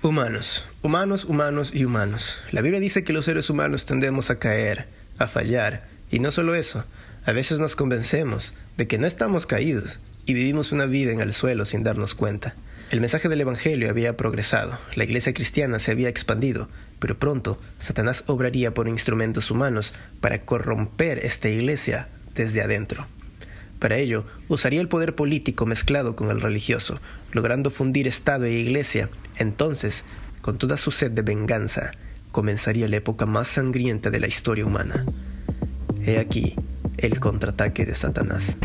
Humanos, humanos, humanos y humanos. La Biblia dice que los seres humanos tendemos a caer, a fallar, y no solo eso, a veces nos convencemos de que no estamos caídos y vivimos una vida en el suelo sin darnos cuenta. El mensaje del Evangelio había progresado, la iglesia cristiana se había expandido, pero pronto Satanás obraría por instrumentos humanos para corromper esta iglesia desde adentro. Para ello, usaría el poder político mezclado con el religioso, logrando fundir Estado e Iglesia. Entonces, con toda su sed de venganza, comenzaría la época más sangrienta de la historia humana. He aquí el contraataque de Satanás.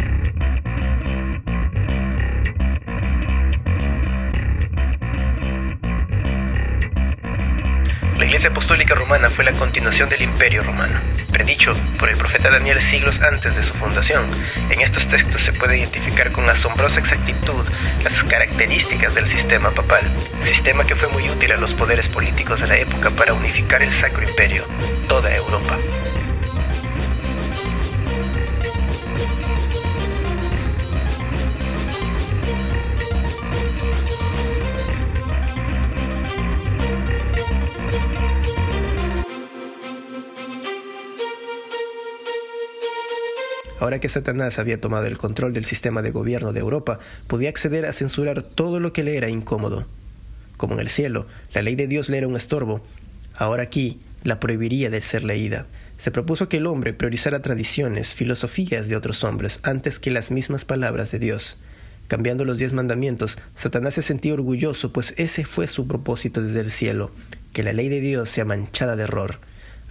La Iglesia Apostólica Romana fue la continuación del Imperio Romano, predicho por el profeta Daniel siglos antes de su fundación. En estos textos se puede identificar con asombrosa exactitud las características del sistema papal, sistema que fue muy útil a los poderes políticos de la época para unificar el Sacro Imperio, toda Europa. Ahora que Satanás había tomado el control del sistema de gobierno de Europa, podía acceder a censurar todo lo que le era incómodo. Como en el cielo, la ley de Dios le era un estorbo, ahora aquí la prohibiría de ser leída. Se propuso que el hombre priorizara tradiciones, filosofías de otros hombres antes que las mismas palabras de Dios. Cambiando los diez mandamientos, Satanás se sentía orgulloso, pues ese fue su propósito desde el cielo, que la ley de Dios sea manchada de error.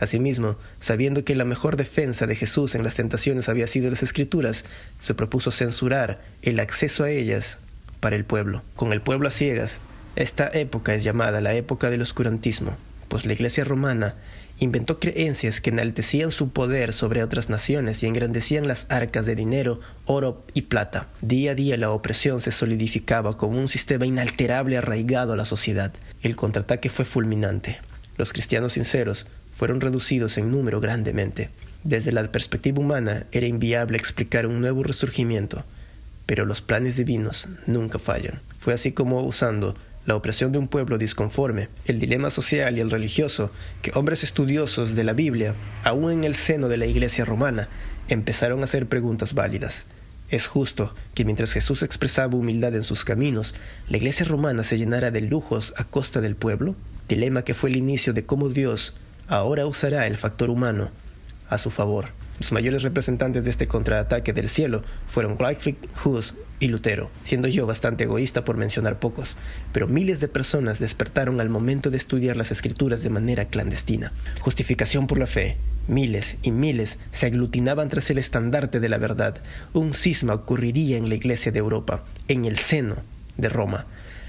Asimismo, sabiendo que la mejor defensa de Jesús en las tentaciones había sido las escrituras, se propuso censurar el acceso a ellas para el pueblo. Con el pueblo a ciegas, esta época es llamada la época del oscurantismo, pues la Iglesia romana inventó creencias que enaltecían su poder sobre otras naciones y engrandecían las arcas de dinero, oro y plata. Día a día la opresión se solidificaba como un sistema inalterable arraigado a la sociedad. El contraataque fue fulminante. Los cristianos sinceros fueron reducidos en número grandemente. Desde la perspectiva humana era inviable explicar un nuevo resurgimiento, pero los planes divinos nunca fallan. Fue así como usando la opresión de un pueblo disconforme, el dilema social y el religioso, que hombres estudiosos de la Biblia, aún en el seno de la Iglesia romana, empezaron a hacer preguntas válidas. ¿Es justo que mientras Jesús expresaba humildad en sus caminos, la Iglesia romana se llenara de lujos a costa del pueblo? Dilema que fue el inicio de cómo Dios ahora usará el factor humano a su favor. Los mayores representantes de este contraataque del cielo fueron Wycliffe, Hus y Lutero, siendo yo bastante egoísta por mencionar pocos, pero miles de personas despertaron al momento de estudiar las escrituras de manera clandestina. Justificación por la fe. Miles y miles se aglutinaban tras el estandarte de la verdad. Un cisma ocurriría en la iglesia de Europa, en el seno de Roma.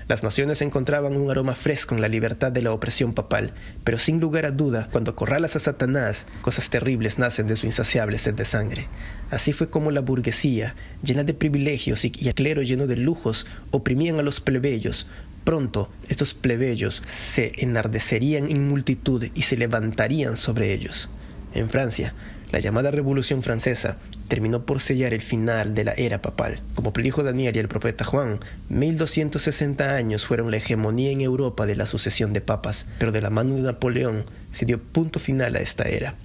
Las naciones encontraban un aroma fresco en la libertad de la opresión papal, pero sin lugar a duda, cuando corralas a Satanás, cosas terribles nacen de su insaciable sed de sangre. Así fue como la burguesía, llena de privilegios y el clero lleno de lujos, oprimían a los plebeyos, Pronto estos plebeyos se enardecerían en multitud y se levantarían sobre ellos. En Francia, la llamada Revolución Francesa terminó por sellar el final de la era papal. Como predijo Daniel y el profeta Juan, 1260 años fueron la hegemonía en Europa de la sucesión de papas, pero de la mano de Napoleón se dio punto final a esta era.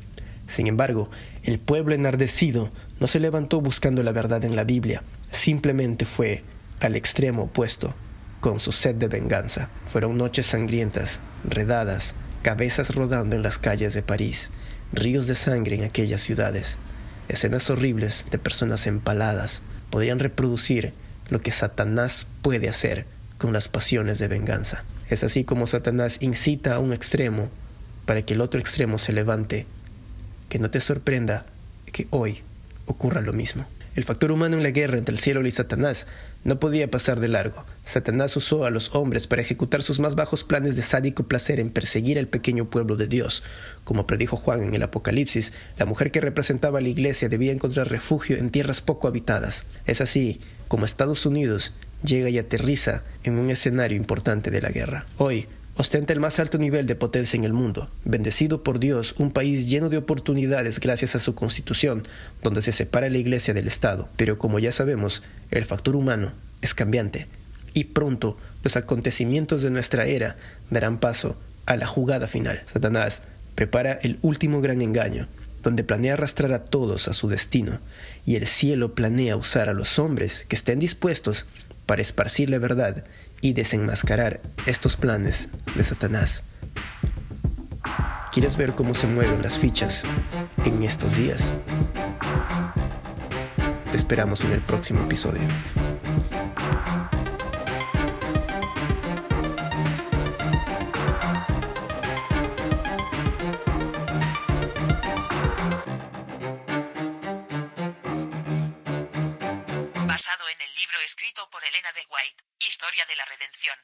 Sin embargo, el pueblo enardecido no se levantó buscando la verdad en la Biblia, simplemente fue al extremo opuesto, con su sed de venganza. Fueron noches sangrientas, redadas, cabezas rodando en las calles de París, ríos de sangre en aquellas ciudades. Escenas horribles de personas empaladas podían reproducir lo que Satanás puede hacer con las pasiones de venganza. Es así como Satanás incita a un extremo para que el otro extremo se levante. Que no te sorprenda que hoy ocurra lo mismo. El factor humano en la guerra entre el cielo y Satanás no podía pasar de largo. Satanás usó a los hombres para ejecutar sus más bajos planes de sádico placer en perseguir al pequeño pueblo de Dios. Como predijo Juan en el Apocalipsis, la mujer que representaba a la iglesia debía encontrar refugio en tierras poco habitadas. Es así como Estados Unidos llega y aterriza en un escenario importante de la guerra. Hoy, ostenta el más alto nivel de potencia en el mundo, bendecido por Dios, un país lleno de oportunidades gracias a su constitución, donde se separa la iglesia del Estado. Pero como ya sabemos, el factor humano es cambiante y pronto los acontecimientos de nuestra era darán paso a la jugada final. Satanás prepara el último gran engaño, donde planea arrastrar a todos a su destino, y el cielo planea usar a los hombres que estén dispuestos para esparcir la verdad y desenmascarar estos planes de Satanás. ¿Quieres ver cómo se mueven las fichas en estos días? Te esperamos en el próximo episodio. Escrito por Elena de White, Historia de la Redención.